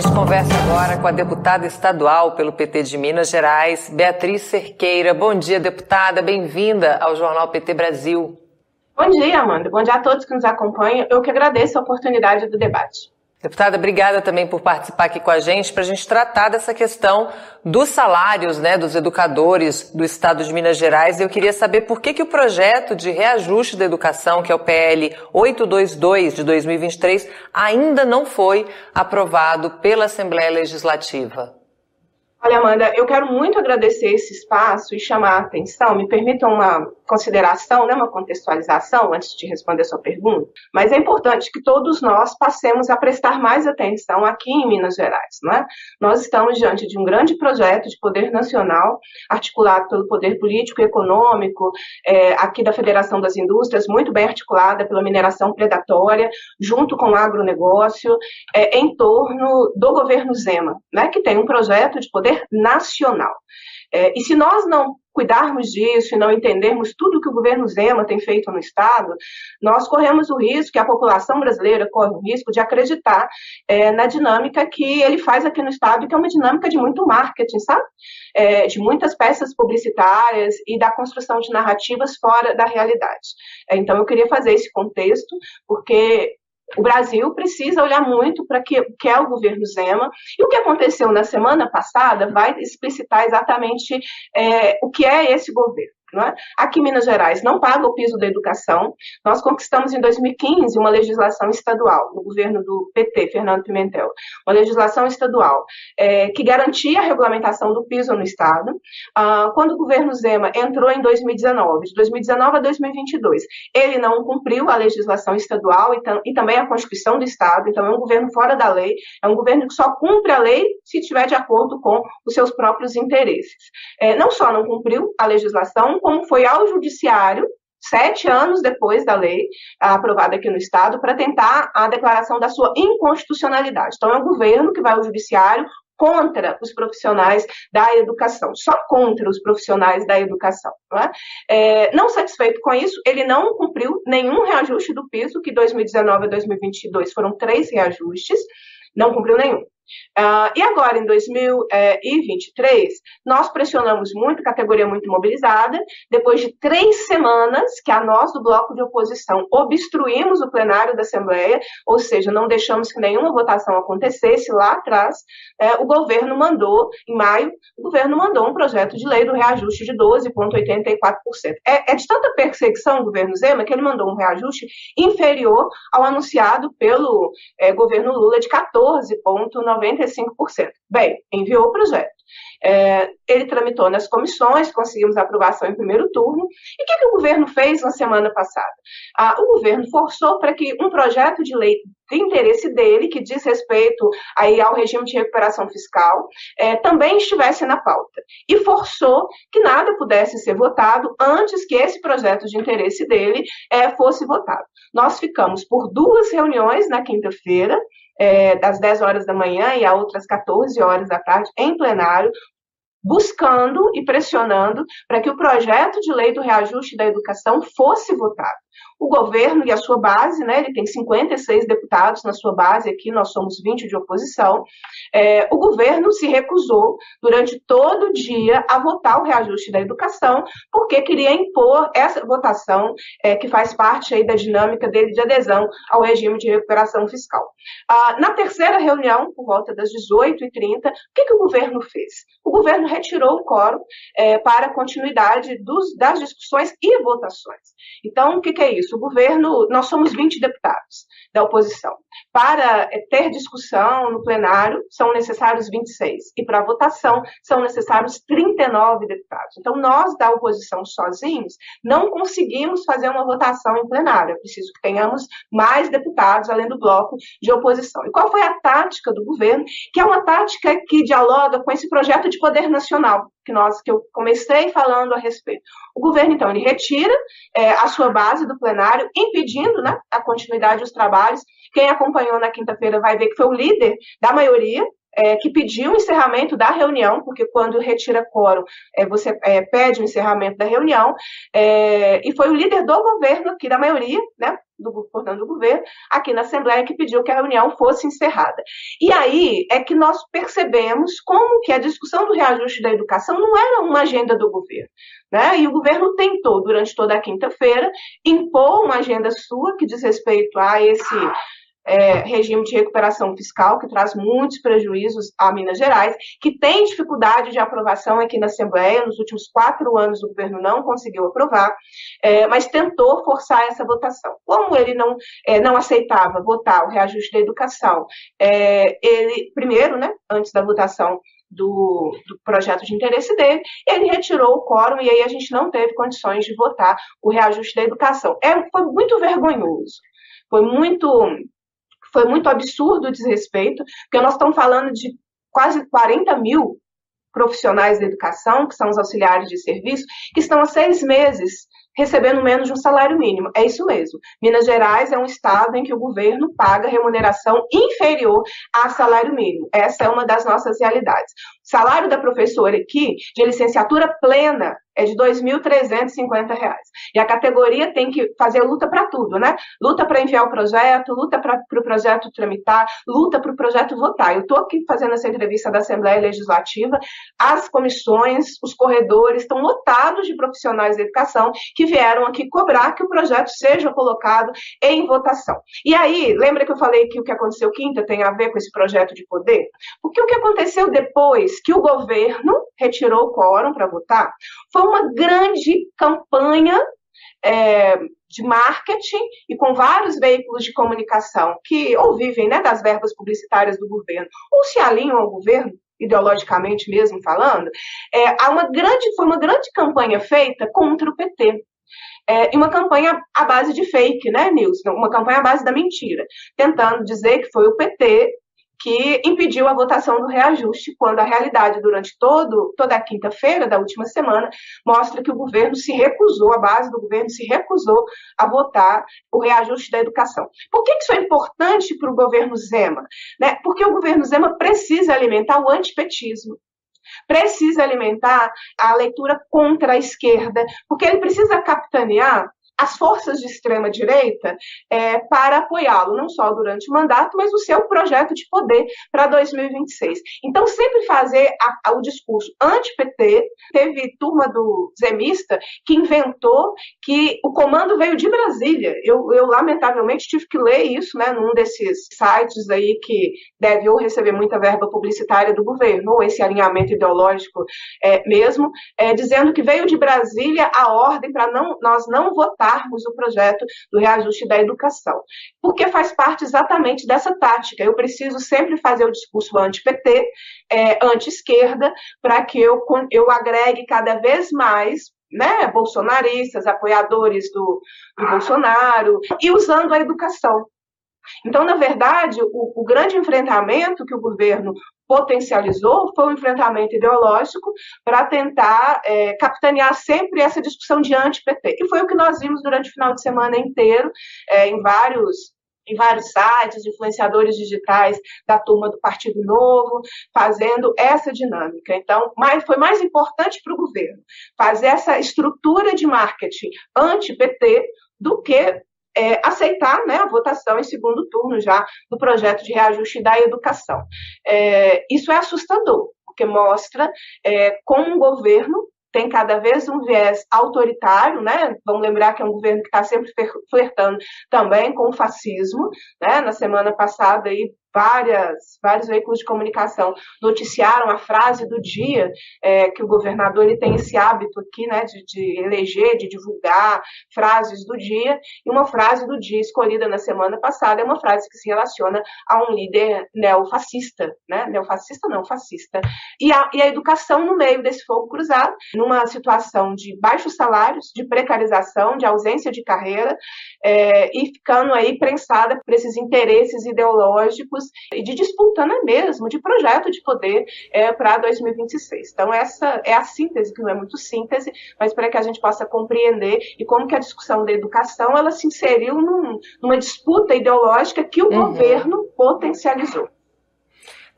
gente conversa agora com a deputada estadual pelo PT de Minas Gerais, Beatriz Cerqueira. Bom dia, deputada. Bem-vinda ao Jornal PT Brasil. Bom dia, Amanda. Bom dia a todos que nos acompanham. Eu que agradeço a oportunidade do debate. Deputada, obrigada também por participar aqui com a gente para a gente tratar dessa questão dos salários né, dos educadores do Estado de Minas Gerais. Eu queria saber por que, que o projeto de reajuste da educação, que é o PL 822 de 2023, ainda não foi aprovado pela Assembleia Legislativa. Olha, Amanda, eu quero muito agradecer esse espaço e chamar a atenção. Me permitam uma consideração, né, uma contextualização antes de responder a sua pergunta. Mas é importante que todos nós passemos a prestar mais atenção aqui em Minas Gerais. Não é? Nós estamos diante de um grande projeto de poder nacional, articulado pelo poder político e econômico, é, aqui da Federação das Indústrias, muito bem articulada pela mineração predatória, junto com o agronegócio, é, em torno do governo Zema, né, que tem um projeto de poder nacional. É, e se nós não cuidarmos disso e não entendermos tudo que o governo Zema tem feito no Estado, nós corremos o risco, que a população brasileira corre o risco de acreditar é, na dinâmica que ele faz aqui no Estado, que é uma dinâmica de muito marketing, sabe? É, de muitas peças publicitárias e da construção de narrativas fora da realidade. É, então, eu queria fazer esse contexto, porque o Brasil precisa olhar muito para o que, que é o governo Zema. E o que aconteceu na semana passada vai explicitar exatamente é, o que é esse governo. É? Aqui em Minas Gerais não paga o piso da educação. Nós conquistamos em 2015 uma legislação estadual, no governo do PT, Fernando Pimentel, uma legislação estadual é, que garantia a regulamentação do piso no Estado. Ah, quando o governo Zema entrou em 2019, de 2019 a 2022, ele não cumpriu a legislação estadual e, tam, e também a Constituição do Estado, então é um governo fora da lei, é um governo que só cumpre a lei se estiver de acordo com os seus próprios interesses. É, não só não cumpriu a legislação, como foi ao judiciário sete anos depois da lei aprovada aqui no Estado, para tentar a declaração da sua inconstitucionalidade. Então, é o governo que vai ao judiciário contra os profissionais da educação, só contra os profissionais da educação. Não, é? É, não satisfeito com isso, ele não cumpriu nenhum reajuste do piso, que 2019 a 2022 foram três reajustes, não cumpriu nenhum. Uh, e agora, em 2023, nós pressionamos muito, categoria muito mobilizada, depois de três semanas que a nós do bloco de oposição obstruímos o plenário da Assembleia, ou seja, não deixamos que nenhuma votação acontecesse lá atrás, é, o governo mandou, em maio, o governo mandou um projeto de lei do reajuste de 12,84%. É, é de tanta perseguição do governo Zema que ele mandou um reajuste inferior ao anunciado pelo é, governo Lula de 14,9%. 95%. Bem, enviou o projeto. É, ele tramitou nas comissões, conseguimos aprovação em primeiro turno. E o que, que o governo fez na semana passada? Ah, o governo forçou para que um projeto de lei de interesse dele, que diz respeito aí ao regime de recuperação fiscal, é, também estivesse na pauta. E forçou que nada pudesse ser votado antes que esse projeto de interesse dele é, fosse votado. Nós ficamos por duas reuniões na quinta-feira, é, das 10 horas da manhã e a outras 14 horas da tarde, em plenário, buscando e pressionando para que o projeto de lei do reajuste da educação fosse votado o governo e a sua base, né, ele tem 56 deputados na sua base, aqui nós somos 20 de oposição, é, o governo se recusou durante todo o dia a votar o reajuste da educação, porque queria impor essa votação é, que faz parte aí da dinâmica dele de adesão ao regime de recuperação fiscal. Ah, na terceira reunião, por volta das 18h30, o que, que o governo fez? O governo retirou o quórum é, para continuidade dos, das discussões e votações. Então, o que, que é isso? O governo, nós somos 20 deputados da oposição. Para eh, ter discussão no plenário, são necessários 26. E para votação, são necessários 39 deputados. Então, nós da oposição sozinhos não conseguimos fazer uma votação em plenário. É preciso que tenhamos mais deputados, além do bloco de oposição. E qual foi a tática do governo? Que é uma tática que dialoga com esse projeto de poder nacional que nós que eu comecei falando a respeito. O governo então ele retira é, a sua base do plenário, impedindo né, a continuidade dos trabalhos. Quem acompanhou na quinta-feira vai ver que foi o líder da maioria é, que pediu o encerramento da reunião, porque quando retira quórum, é, você é, pede o encerramento da reunião, é, e foi o líder do governo aqui, da maioria, né, do, portanto, do governo, aqui na Assembleia, que pediu que a reunião fosse encerrada. E aí é que nós percebemos como que a discussão do reajuste da educação não era uma agenda do governo. Né? E o governo tentou, durante toda a quinta-feira, impor uma agenda sua que diz respeito a esse é, regime de recuperação fiscal, que traz muitos prejuízos a Minas Gerais, que tem dificuldade de aprovação aqui na Assembleia. Nos últimos quatro anos, o governo não conseguiu aprovar, é, mas tentou forçar essa votação. Como ele não, é, não aceitava votar o reajuste da educação, é, ele, primeiro, né, antes da votação, do, do, projeto de interesse dele, ele retirou o quórum e aí a gente não teve condições de votar o reajuste da educação. É, foi muito vergonhoso, foi muito foi muito absurdo o desrespeito, porque nós estamos falando de quase 40 mil profissionais da educação, que são os auxiliares de serviço, que estão há seis meses recebendo menos de um salário mínimo. É isso mesmo. Minas Gerais é um estado em que o governo paga remuneração inferior a salário mínimo. Essa é uma das nossas realidades. Salário da professora aqui, de licenciatura plena, é de R$ 2.350. E a categoria tem que fazer luta para tudo, né? Luta para enviar o projeto, luta para o pro projeto tramitar, luta para o projeto votar. Eu estou aqui fazendo essa entrevista da Assembleia Legislativa, as comissões, os corredores estão lotados de profissionais da educação que vieram aqui cobrar que o projeto seja colocado em votação. E aí, lembra que eu falei que o que aconteceu quinta tem a ver com esse projeto de poder? Porque o que aconteceu depois que o governo retirou o quórum para votar foi uma grande campanha é, de marketing e com vários veículos de comunicação que ou vivem né, das verbas publicitárias do governo ou se alinham ao governo ideologicamente mesmo falando, é, há uma grande, foi uma grande campanha feita contra o PT. É, e uma campanha à base de fake, né, Nilson? Uma campanha à base da mentira, tentando dizer que foi o PT que impediu a votação do reajuste, quando a realidade, durante todo, toda a quinta-feira da última semana, mostra que o governo se recusou, a base do governo se recusou a votar o reajuste da educação. Por que isso é importante para o governo Zema? Né? Porque o governo Zema precisa alimentar o antipetismo precisa alimentar a leitura contra a esquerda, porque ele precisa capitanear as forças de extrema direita é, para apoiá-lo, não só durante o mandato, mas o seu projeto de poder para 2026. Então, sempre fazer a, a, o discurso anti-PT. Teve turma do Zemista que inventou que o comando veio de Brasília. Eu, eu, lamentavelmente, tive que ler isso né, num desses sites aí que deve ou receber muita verba publicitária do governo, ou esse alinhamento ideológico é, mesmo, é, dizendo que veio de Brasília a ordem para não, nós não votar o projeto do reajuste da educação. Porque faz parte exatamente dessa tática. Eu preciso sempre fazer o discurso anti-PT, é, anti-esquerda, para que eu, eu agregue cada vez mais né, bolsonaristas, apoiadores do, do Bolsonaro, e usando a educação. Então, na verdade, o, o, grande enfrentamento que o governo potencializou foi um enfrentamento ideológico para tentar é, capitanear sempre essa discussão de anti-PT. E foi o que nós vimos durante o final de semana inteiro, é, em vários em vários sites, influenciadores digitais da turma do Partido Novo, fazendo essa dinâmica. Então, mais, foi mais importante para o governo fazer essa estrutura de marketing anti-PT do que é, aceitar né, a votação em segundo turno já do projeto de reajuste da educação. É, isso é assustador, porque mostra é, como um governo tem cada vez um viés autoritário, né? Vamos lembrar que é um governo que está sempre flertando também com o fascismo, né? Na semana passada aí várias, vários veículos de comunicação noticiaram a frase do dia, é, que o governador ele tem esse hábito aqui, né, de, de, eleger, de divulgar frases do dia, e uma frase do dia escolhida na semana passada é uma frase que se relaciona a um líder neofascista, né, neofascista não, fascista, e a, e a educação no meio desse fogo cruzado, numa situação de baixos salários, de precarização, de ausência de carreira, é, e ficando aí prensada por esses interesses ideológicos e de disputa, né, mesmo, de projeto de poder é, para 2026. Então, essa é a síntese, que não é muito síntese, mas para que a gente possa compreender e como que a discussão da educação ela se inseriu num, numa disputa ideológica que o uhum. governo potencializou.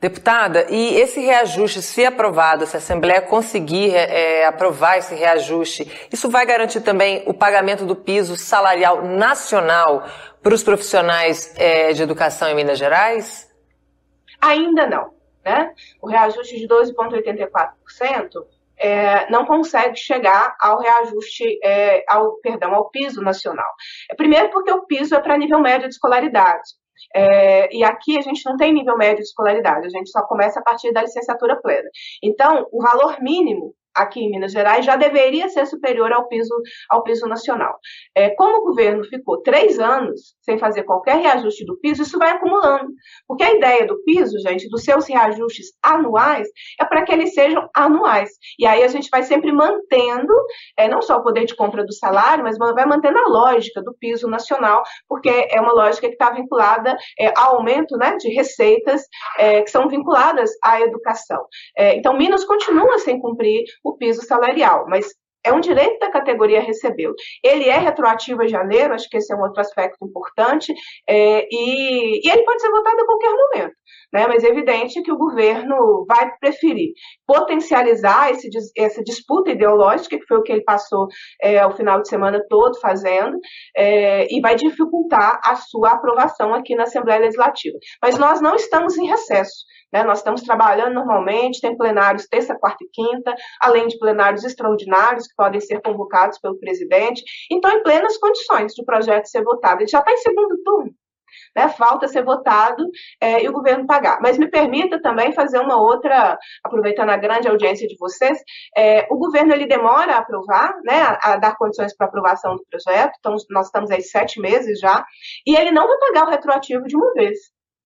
Deputada, e esse reajuste, se aprovado, se a Assembleia conseguir é, aprovar esse reajuste, isso vai garantir também o pagamento do piso salarial nacional para os profissionais é, de educação em Minas Gerais? Ainda não. Né? O reajuste de 12,84% é, não consegue chegar ao reajuste, é, ao perdão, ao piso nacional. É, primeiro porque o piso é para nível médio de escolaridade. É, e aqui a gente não tem nível médio de escolaridade, a gente só começa a partir da licenciatura plena. Então, o valor mínimo aqui em Minas Gerais já deveria ser superior ao piso, ao piso nacional. É, como o governo ficou três anos sem fazer qualquer reajuste do piso, isso vai acumulando. Porque a ideia do piso, gente, dos seus reajustes anuais, é para que eles sejam anuais. E aí a gente vai sempre mantendo, é, não só o poder de compra do salário, mas vai mantendo a lógica do piso nacional, porque é uma lógica que está vinculada é, ao aumento né, de receitas é, que são vinculadas à educação. É, então, Minas continua sem cumprir o piso salarial, mas é um direito da categoria recebê-lo. Ele é retroativo a janeiro, acho que esse é um outro aspecto importante, é, e, e, ele pode ser votado a qualquer momento, né? mas é evidente que o governo vai preferir potencializar esse, essa disputa ideológica, que foi o que ele passou é, o final de semana todo fazendo, é, e vai dificultar a sua aprovação aqui na Assembleia Legislativa. Mas nós não estamos em recesso. Né? Nós estamos trabalhando normalmente, tem plenários terça, quarta e quinta, além de plenários extraordinários que podem ser convocados pelo presidente. Então, em plenas condições de o projeto ser votado. Ele já está em segundo turno. Né, falta ser votado é, e o governo pagar. Mas me permita também fazer uma outra, aproveitando a grande audiência de vocês, é, o governo ele demora a aprovar, né, a, a dar condições para aprovação do projeto, então nós estamos aí sete meses já, e ele não vai pagar o retroativo de uma vez.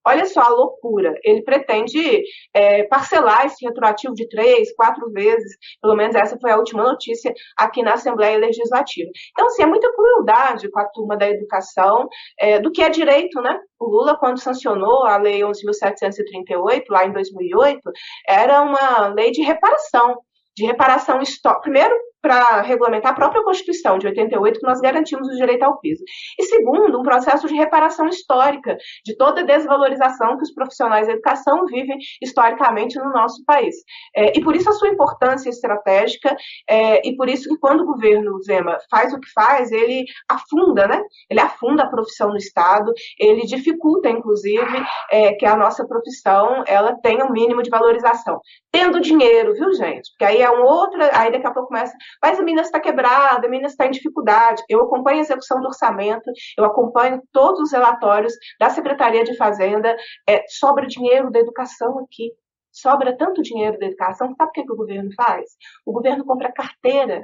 Olha só a loucura. Ele pretende é, parcelar esse retroativo de três, quatro vezes. Pelo menos essa foi a última notícia aqui na Assembleia Legislativa. Então, assim, é muita crueldade com a turma da educação, é, do que é direito, né? O Lula, quando sancionou a Lei 11.738, lá em 2008, era uma lei de reparação. De reparação histórica. Primeiro, para regulamentar a própria Constituição de 88, que nós garantimos o direito ao piso. E segundo, um processo de reparação histórica de toda a desvalorização que os profissionais da educação vivem historicamente no nosso país. É, e por isso a sua importância estratégica, é, e por isso que quando o governo Zema faz o que faz, ele afunda, né? Ele afunda a profissão no Estado, ele dificulta, inclusive, é, que a nossa profissão ela tenha um mínimo de valorização. Tendo dinheiro, viu, gente? Porque aí é um outro, aí daqui a pouco começa mas a Minas está quebrada, a Minas está em dificuldade. Eu acompanho a execução do orçamento, eu acompanho todos os relatórios da Secretaria de Fazenda. É, sobra dinheiro da educação aqui. Sobra tanto dinheiro da educação, sabe o que, que o governo faz? O governo compra carteira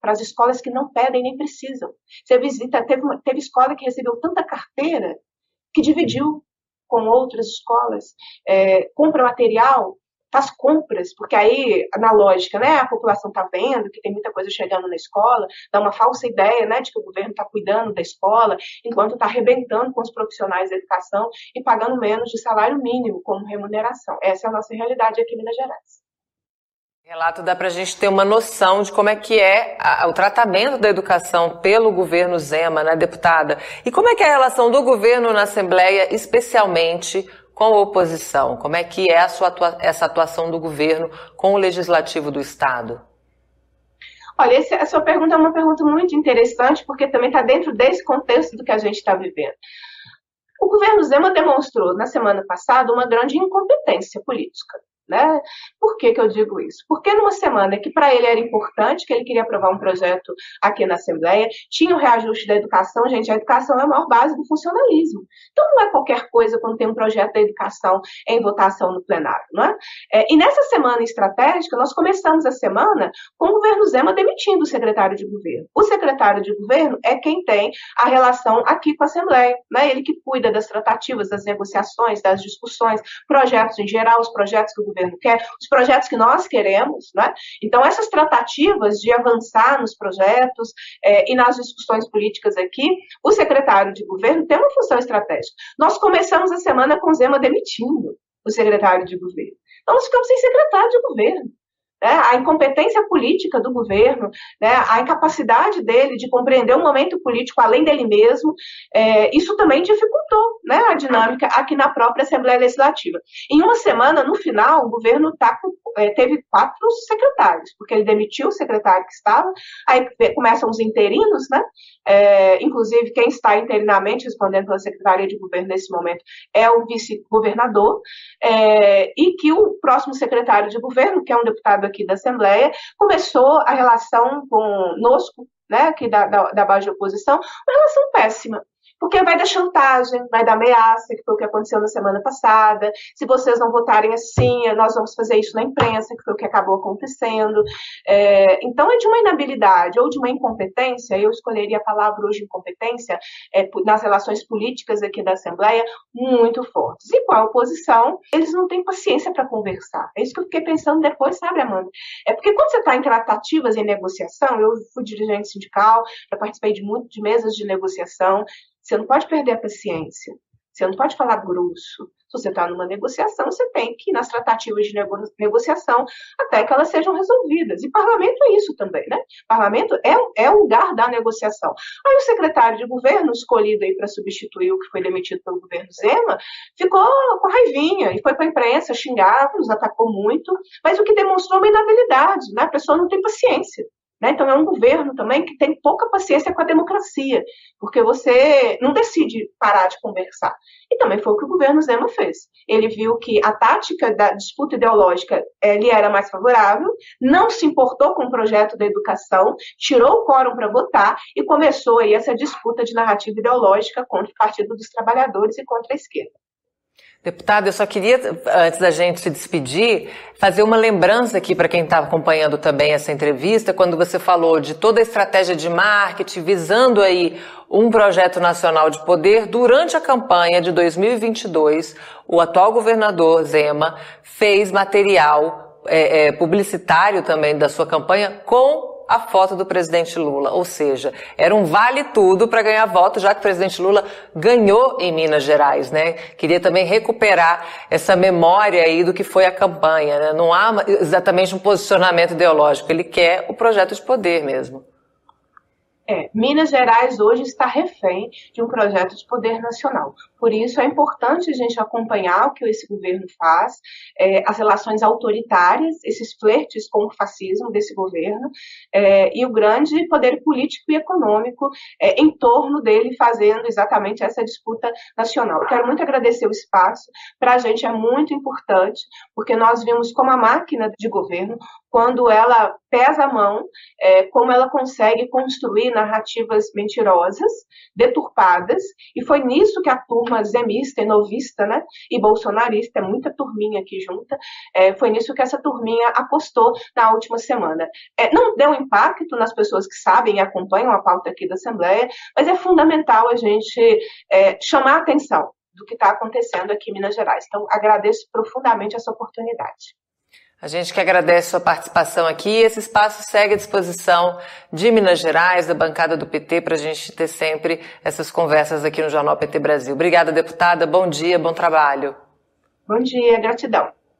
para as escolas que não pedem nem precisam. Você visita, teve, teve escola que recebeu tanta carteira que dividiu com outras escolas, é, compra material faz compras, porque aí, na lógica, né, a população está vendo que tem muita coisa chegando na escola, dá uma falsa ideia né, de que o governo está cuidando da escola, enquanto está arrebentando com os profissionais da educação e pagando menos de salário mínimo como remuneração. Essa é a nossa realidade aqui em Minas Gerais. Relato dá para a gente ter uma noção de como é que é a, o tratamento da educação pelo governo Zema, né, deputada? E como é que é a relação do governo na Assembleia, especialmente com a oposição? Como é que é atua essa atuação do governo com o legislativo do Estado? Olha, essa, sua pergunta é uma pergunta muito interessante, porque também está dentro desse contexto do que a gente está vivendo. O governo Zema demonstrou na semana passada uma grande incompetência política. Né? Por que, que eu digo isso? Porque numa semana que para ele era importante, que ele queria aprovar um projeto aqui na Assembleia, tinha o reajuste da educação, gente, a educação é a maior base do funcionalismo. Então não é qualquer coisa quando tem um projeto da educação em votação no plenário, não é? é e nessa semana estratégica, nós começamos a semana com o governo Zema demitindo o secretário de governo. O secretário de governo é quem tem a relação aqui com a Assembleia, né? Ele que cuida das tratativas, das negociações, das discussões, projetos em geral, os projetos que o governo quer, os projetos que nós queremos, né? Então, essas tratativas de avançar nos projetos é, e nas discussões políticas aqui, o secretário de governo tem uma função estratégica. Nós começamos a semana com Zema demitindo o secretário de governo. Então, nós ficamos sem secretário de governo. Né, a incompetência política do governo, né, a incapacidade dele de compreender o momento político além dele mesmo, é, isso também dificultou né, a dinâmica aqui na própria Assembleia Legislativa. Em uma semana, no final, o governo tá com, é, teve quatro secretários, porque ele demitiu o secretário que estava, aí começam os interinos, né, é, inclusive quem está interinamente respondendo pela Secretaria de Governo nesse momento é o vice-governador, é, e que o próximo secretário de governo, que é um deputado aqui da Assembleia, começou a relação conosco, né, aqui da, da, da base de oposição, uma relação péssima porque vai dar chantagem, vai dar ameaça, que foi o que aconteceu na semana passada. Se vocês não votarem assim, nós vamos fazer isso na imprensa, que foi o que acabou acontecendo. É, então, é de uma inabilidade ou de uma incompetência, eu escolheria a palavra hoje incompetência, é, nas relações políticas aqui da Assembleia, muito fortes. E com a oposição, eles não têm paciência para conversar. É isso que eu fiquei pensando depois, sabe, Amanda? É porque quando você está em tratativas, em negociação, eu fui dirigente sindical, já participei de muito de mesas de negociação, você não pode perder a paciência. Você não pode falar grosso. Se você está numa negociação, você tem que ir nas tratativas de nego negociação até que elas sejam resolvidas. E parlamento é isso também, né? Parlamento é, é o lugar da negociação. Aí o secretário de governo, escolhido aí para substituir o que foi demitido pelo governo Zema, ficou com raivinha e foi para a imprensa xingar, nos atacou muito, mas o que demonstrou uma inabilidade, né? A pessoa não tem paciência. Né? Então, é um governo também que tem pouca paciência com a democracia, porque você não decide parar de conversar. E também foi o que o governo Zema fez. Ele viu que a tática da disputa ideológica lhe era mais favorável, não se importou com o projeto da educação, tirou o quórum para votar e começou aí essa disputa de narrativa ideológica contra o Partido dos Trabalhadores e contra a esquerda. Deputado, eu só queria, antes da gente se despedir, fazer uma lembrança aqui para quem está acompanhando também essa entrevista, quando você falou de toda a estratégia de marketing visando aí um projeto nacional de poder. Durante a campanha de 2022, o atual governador Zema fez material é, é, publicitário também da sua campanha com a foto do presidente Lula. Ou seja, era um vale tudo para ganhar voto, já que o presidente Lula ganhou em Minas Gerais, né? Queria também recuperar essa memória aí do que foi a campanha, né? Não há exatamente um posicionamento ideológico, ele quer o projeto de poder mesmo. É, Minas Gerais hoje está refém de um projeto de poder nacional. Por isso é importante a gente acompanhar o que esse governo faz, é, as relações autoritárias, esses flertes com o fascismo desse governo é, e o grande poder político e econômico é, em torno dele, fazendo exatamente essa disputa nacional. Quero muito agradecer o espaço. Para a gente é muito importante, porque nós vimos como a máquina de governo, quando ela pesa a mão, é, como ela consegue construir narrativas mentirosas, deturpadas, e foi nisso que a turma zemista e novista, né? E bolsonarista, é muita turminha aqui junta. É, foi nisso que essa turminha apostou na última semana. É, não deu impacto nas pessoas que sabem e acompanham a pauta aqui da Assembleia, mas é fundamental a gente é, chamar a atenção do que está acontecendo aqui em Minas Gerais. Então, agradeço profundamente essa oportunidade. A gente que agradece sua participação aqui. Esse espaço segue à disposição de Minas Gerais, da bancada do PT, para a gente ter sempre essas conversas aqui no Jornal PT Brasil. Obrigada, deputada. Bom dia, bom trabalho. Bom dia, gratidão.